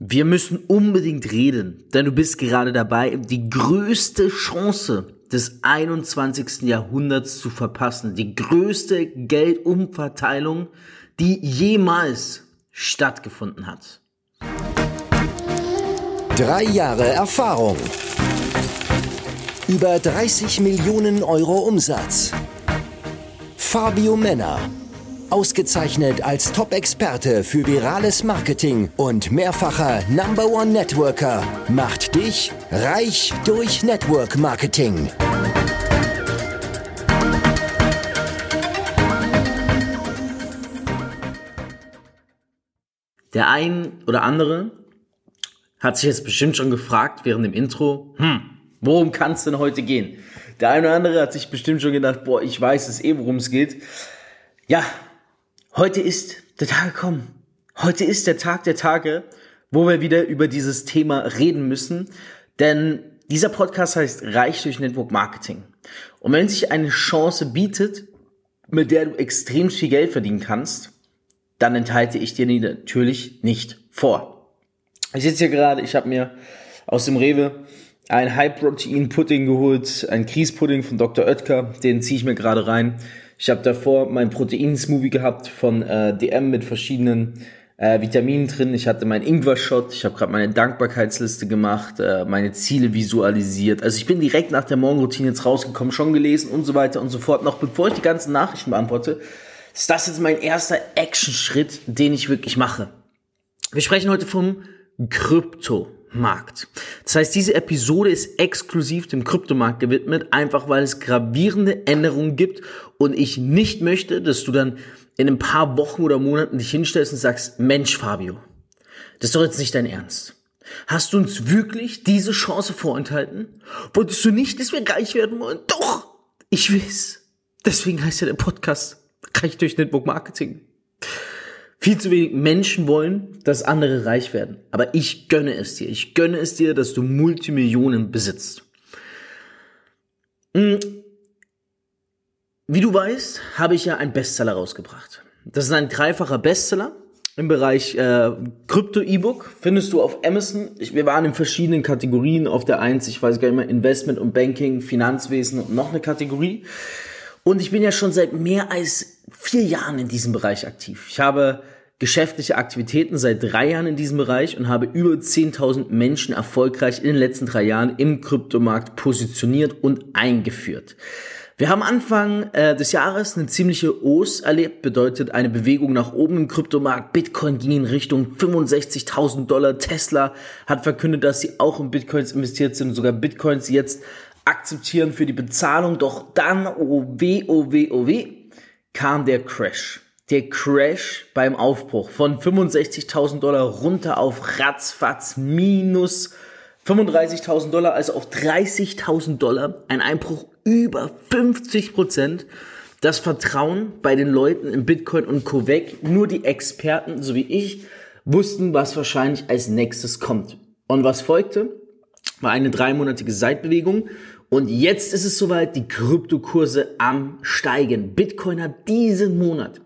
Wir müssen unbedingt reden, denn du bist gerade dabei, die größte Chance des 21. Jahrhunderts zu verpassen. Die größte Geldumverteilung, die jemals stattgefunden hat. Drei Jahre Erfahrung. Über 30 Millionen Euro Umsatz. Fabio Männer Ausgezeichnet als Top-Experte für virales Marketing und mehrfacher Number One Networker macht dich reich durch Network Marketing. Der ein oder andere hat sich jetzt bestimmt schon gefragt während dem Intro, hm, worum kann es denn heute gehen? Der eine oder andere hat sich bestimmt schon gedacht, boah, ich weiß es eh, worum es geht. Ja, Heute ist der Tag gekommen. Heute ist der Tag der Tage, wo wir wieder über dieses Thema reden müssen. Denn dieser Podcast heißt Reich durch Network Marketing. Und wenn sich eine Chance bietet, mit der du extrem viel Geld verdienen kannst, dann enthalte ich dir die natürlich nicht vor. Ich sitze hier gerade, ich habe mir aus dem Rewe ein High-Protein-Pudding geholt, ein Grießpudding von Dr. Oetker, den ziehe ich mir gerade rein. Ich habe davor mein Protein-Smoothie gehabt von äh, DM mit verschiedenen äh, Vitaminen drin. Ich hatte meinen Ingwer-Shot. Ich habe gerade meine Dankbarkeitsliste gemacht, äh, meine Ziele visualisiert. Also ich bin direkt nach der Morgenroutine jetzt rausgekommen, schon gelesen und so weiter und so fort. Noch bevor ich die ganzen Nachrichten beantworte, ist das jetzt mein erster Action-Schritt, den ich wirklich mache. Wir sprechen heute vom Krypto. Markt. Das heißt, diese Episode ist exklusiv dem Kryptomarkt gewidmet, einfach weil es gravierende Änderungen gibt und ich nicht möchte, dass du dann in ein paar Wochen oder Monaten dich hinstellst und sagst, Mensch, Fabio, das ist doch jetzt nicht dein Ernst. Hast du uns wirklich diese Chance vorenthalten? Wolltest du nicht, dass wir reich werden wollen? Doch! Ich weiß. Deswegen heißt ja der Podcast Reich durch Network Marketing. Viel zu wenig Menschen wollen, dass andere reich werden. Aber ich gönne es dir. Ich gönne es dir, dass du Multimillionen besitzt. Hm. Wie du weißt, habe ich ja einen Bestseller rausgebracht. Das ist ein dreifacher Bestseller im Bereich äh, Krypto-E-Book. Findest du auf Amazon. Ich, wir waren in verschiedenen Kategorien. Auf der eins, ich weiß gar nicht mehr, Investment und Banking, Finanzwesen und noch eine Kategorie. Und ich bin ja schon seit mehr als vier Jahren in diesem Bereich aktiv. Ich habe geschäftliche Aktivitäten seit drei Jahren in diesem Bereich und habe über 10.000 Menschen erfolgreich in den letzten drei Jahren im Kryptomarkt positioniert und eingeführt. Wir haben Anfang äh, des Jahres eine ziemliche Os erlebt, bedeutet eine Bewegung nach oben im Kryptomarkt. Bitcoin ging in Richtung 65.000 Dollar. Tesla hat verkündet, dass sie auch in Bitcoins investiert sind, sogar Bitcoins jetzt akzeptieren für die Bezahlung. Doch dann, oh weh, oh weh, oh weh, kam der Crash der Crash beim Aufbruch von 65.000 Dollar runter auf ratzfatz minus 35.000 Dollar, also auf 30.000 Dollar, ein Einbruch über 50 Prozent. Das Vertrauen bei den Leuten in Bitcoin und Co. weg. Nur die Experten, so wie ich, wussten, was wahrscheinlich als nächstes kommt. Und was folgte? War eine dreimonatige Seitbewegung. Und jetzt ist es soweit, die Kryptokurse am steigen. Bitcoin hat diesen Monat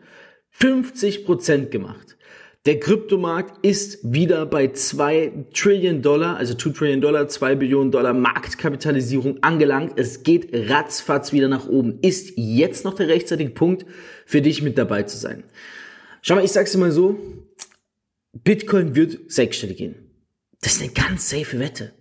50% gemacht. Der Kryptomarkt ist wieder bei 2 Trillion Dollar, also 2 Trillion Dollar, 2 Billionen Dollar Marktkapitalisierung angelangt. Es geht ratzfatz wieder nach oben. Ist jetzt noch der rechtzeitige Punkt für dich mit dabei zu sein. Schau mal, ich sag's dir mal so. Bitcoin wird sechsstellig gehen. Das ist eine ganz safe Wette.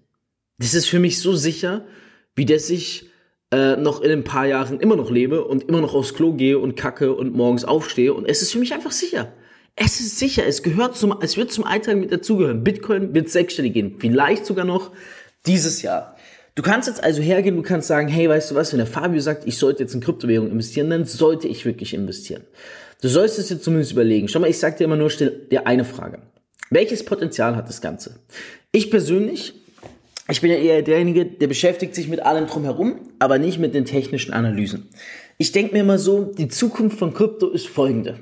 Das ist für mich so sicher, wie dass ich äh, noch in ein paar Jahren immer noch lebe und immer noch aufs Klo gehe und kacke und morgens aufstehe. Und es ist für mich einfach sicher. Es ist sicher, es gehört zum, es wird zum Alltag mit dazugehören. Bitcoin wird sechsstellig gehen, vielleicht sogar noch dieses Jahr. Du kannst jetzt also hergehen, du kannst sagen, hey, weißt du was, wenn der Fabio sagt, ich sollte jetzt in Kryptowährung investieren, dann sollte ich wirklich investieren. Du sollst es dir zumindest überlegen. Schau mal, ich sag dir immer nur, stell dir eine Frage. Welches Potenzial hat das Ganze? Ich persönlich ich bin ja eher derjenige, der beschäftigt sich mit allem drumherum, aber nicht mit den technischen Analysen. Ich denke mir immer so, die Zukunft von Krypto ist folgende.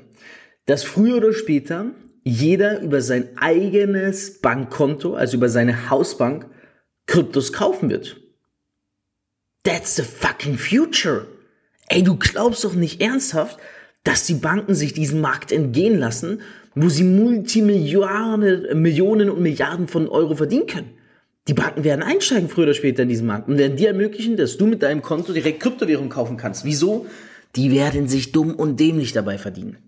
Dass früher oder später jeder über sein eigenes Bankkonto, also über seine Hausbank, Kryptos kaufen wird. That's the fucking future. Ey, du glaubst doch nicht ernsthaft, dass die Banken sich diesen Markt entgehen lassen, wo sie Multimilliarden, Millionen und Milliarden von Euro verdienen können. Die Banken werden einsteigen früher oder später in diesen Markt und werden dir ermöglichen, dass du mit deinem Konto direkt Kryptowährung kaufen kannst. Wieso? Die werden sich dumm und dämlich dabei verdienen.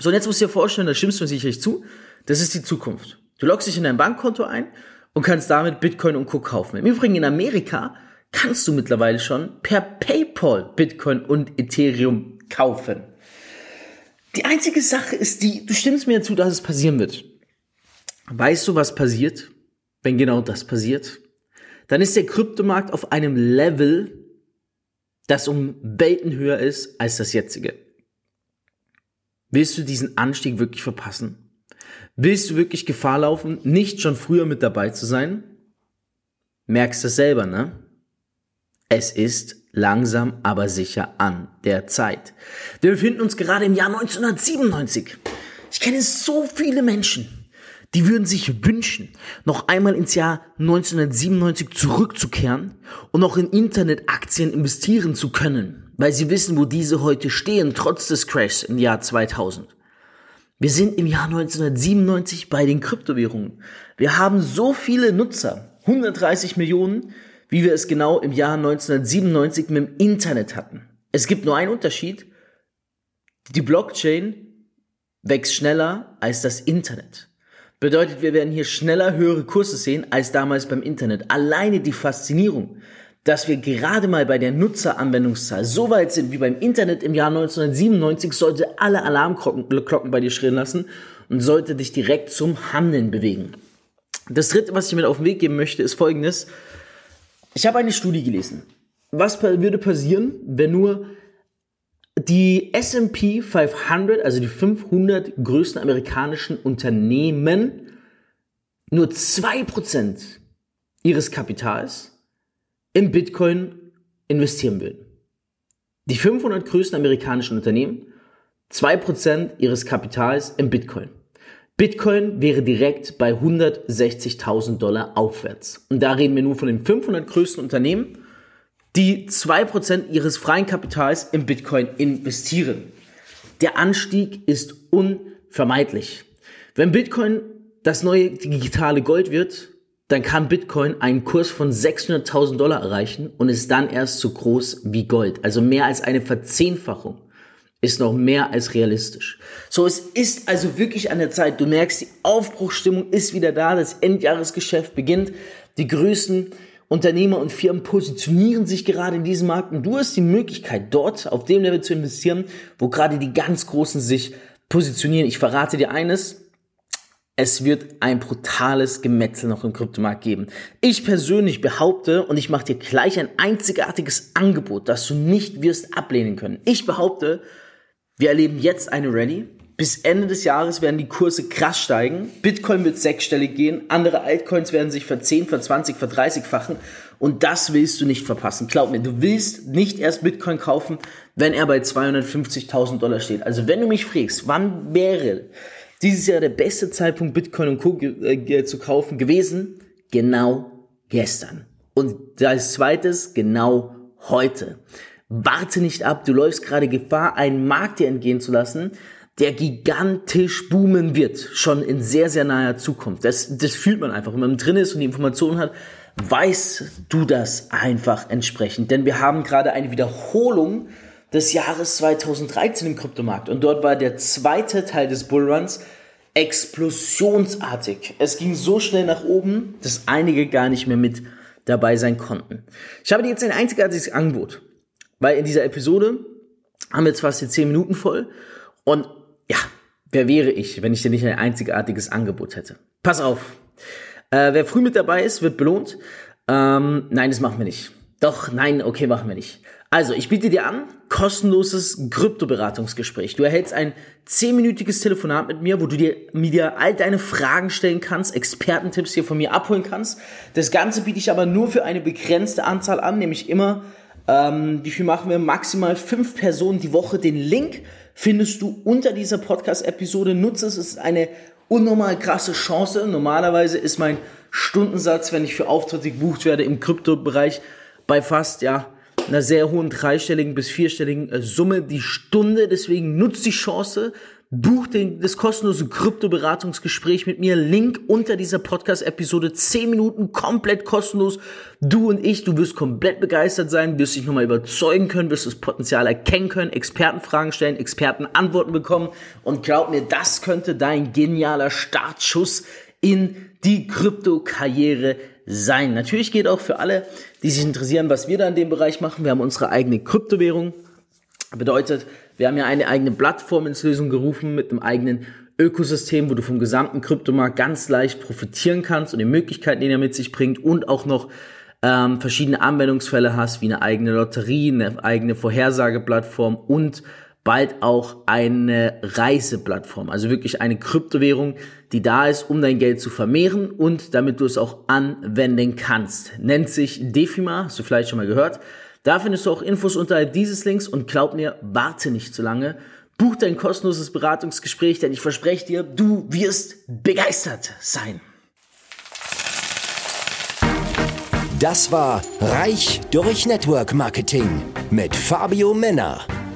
So, und jetzt musst du dir vorstellen, da stimmst du mir sicherlich zu, das ist die Zukunft. Du loggst dich in dein Bankkonto ein und kannst damit Bitcoin und Co. kaufen. Im Übrigen in Amerika kannst du mittlerweile schon per PayPal Bitcoin und Ethereum kaufen. Die einzige Sache ist die, du stimmst mir zu, dass es passieren wird. Weißt du, was passiert, wenn genau das passiert? Dann ist der Kryptomarkt auf einem Level, das um Welten höher ist als das jetzige. Willst du diesen Anstieg wirklich verpassen? Willst du wirklich Gefahr laufen, nicht schon früher mit dabei zu sein? Merkst du selber, ne? Es ist langsam aber sicher an der Zeit. Wir befinden uns gerade im Jahr 1997. Ich kenne so viele Menschen, die würden sich wünschen, noch einmal ins Jahr 1997 zurückzukehren und noch in Internetaktien investieren zu können, weil sie wissen, wo diese heute stehen, trotz des Crashs im Jahr 2000. Wir sind im Jahr 1997 bei den Kryptowährungen. Wir haben so viele Nutzer, 130 Millionen, wie wir es genau im Jahr 1997 mit dem Internet hatten. Es gibt nur einen Unterschied. Die Blockchain wächst schneller als das Internet. Bedeutet, wir werden hier schneller höhere Kurse sehen als damals beim Internet. Alleine die Faszinierung, dass wir gerade mal bei der Nutzeranwendungszahl so weit sind wie beim Internet im Jahr 1997, sollte alle Alarmglocken bei dir schrillen lassen und sollte dich direkt zum Handeln bewegen. Das dritte, was ich mit auf den Weg geben möchte, ist folgendes. Ich habe eine Studie gelesen. Was würde passieren, wenn nur die S&P 500, also die 500 größten amerikanischen Unternehmen, nur 2% ihres Kapitals in Bitcoin investieren würden. Die 500 größten amerikanischen Unternehmen, 2% ihres Kapitals in Bitcoin. Bitcoin wäre direkt bei 160.000 Dollar aufwärts. Und da reden wir nur von den 500 größten Unternehmen, die 2% ihres freien Kapitals in Bitcoin investieren. Der Anstieg ist unvermeidlich. Wenn Bitcoin das neue digitale Gold wird, dann kann Bitcoin einen Kurs von 600.000 Dollar erreichen und ist dann erst so groß wie Gold. Also mehr als eine Verzehnfachung ist noch mehr als realistisch. So, es ist also wirklich an der Zeit. Du merkst, die Aufbruchstimmung ist wieder da. Das Endjahresgeschäft beginnt. Die größten Unternehmer und Firmen positionieren sich gerade in diesem Markt und du hast die Möglichkeit, dort auf dem Level zu investieren, wo gerade die ganz Großen sich positionieren. Ich verrate dir eines. Es wird ein brutales Gemetzel noch im Kryptomarkt geben. Ich persönlich behaupte, und ich mache dir gleich ein einzigartiges Angebot, das du nicht wirst ablehnen können. Ich behaupte, wir erleben jetzt eine Rallye. Bis Ende des Jahres werden die Kurse krass steigen. Bitcoin wird sechsstellig gehen. Andere Altcoins werden sich ver 10, ver 20, ver 30-fachen. Und das willst du nicht verpassen. Glaub mir, du willst nicht erst Bitcoin kaufen, wenn er bei 250.000 Dollar steht. Also wenn du mich fragst, wann wäre dieses Jahr der beste Zeitpunkt, Bitcoin und Co. Äh, zu kaufen gewesen? Genau gestern. Und als zweites, genau heute. Warte nicht ab, du läufst gerade Gefahr, einen Markt dir entgehen zu lassen, der gigantisch boomen wird, schon in sehr, sehr naher Zukunft. Das, das fühlt man einfach. Wenn man drin ist und die Informationen hat, weißt du das einfach entsprechend. Denn wir haben gerade eine Wiederholung des Jahres 2013 im Kryptomarkt. Und dort war der zweite Teil des Bullruns explosionsartig. Es ging so schnell nach oben, dass einige gar nicht mehr mit dabei sein konnten. Ich habe dir jetzt ein einzigartiges Angebot. Weil in dieser Episode haben wir jetzt fast die 10 Minuten voll. Und ja, wer wäre ich, wenn ich dir nicht ein einzigartiges Angebot hätte? Pass auf. Äh, wer früh mit dabei ist, wird belohnt. Ähm, nein, das machen wir nicht. Doch, nein, okay, machen wir nicht. Also, ich biete dir an, kostenloses Kryptoberatungsgespräch. Du erhältst ein zehnminütiges Telefonat mit mir, wo du dir, mir all deine Fragen stellen kannst, Expertentipps hier von mir abholen kannst. Das Ganze biete ich aber nur für eine begrenzte Anzahl an, nämlich immer ähm, wie viel machen wir? Maximal fünf Personen die Woche. Den Link findest du unter dieser Podcast-Episode. Nutze es, es ist eine unnormal krasse Chance. Normalerweise ist mein Stundensatz, wenn ich für Auftritte gebucht werde im Kryptobereich, bei fast, ja, einer sehr hohen dreistelligen bis vierstelligen äh, Summe die Stunde. Deswegen nutzt die Chance, Buch den, das kostenlose Krypto-Beratungsgespräch mit mir. Link unter dieser Podcast-Episode. 10 Minuten komplett kostenlos. Du und ich, du wirst komplett begeistert sein, wirst dich nochmal überzeugen können, wirst das Potenzial erkennen können, Expertenfragen stellen, Expertenantworten bekommen. Und glaub mir, das könnte dein genialer Startschuss in die Krypto-Karriere sein. Natürlich geht auch für alle, die sich interessieren, was wir da in dem Bereich machen. Wir haben unsere eigene Kryptowährung. Bedeutet, wir haben ja eine eigene Plattform ins Lösung gerufen mit einem eigenen Ökosystem, wo du vom gesamten Kryptomarkt ganz leicht profitieren kannst und die Möglichkeiten, die er mit sich bringt und auch noch ähm, verschiedene Anwendungsfälle hast, wie eine eigene Lotterie, eine eigene Vorhersageplattform und bald auch eine Reiseplattform. Also wirklich eine Kryptowährung, die da ist, um dein Geld zu vermehren und damit du es auch anwenden kannst. Nennt sich Defima, hast du vielleicht schon mal gehört. Da findest du auch Infos unterhalb dieses Links und glaub mir, warte nicht zu lange. Buch dein kostenloses Beratungsgespräch, denn ich verspreche dir, du wirst begeistert sein. Das war Reich durch Network Marketing mit Fabio Männer.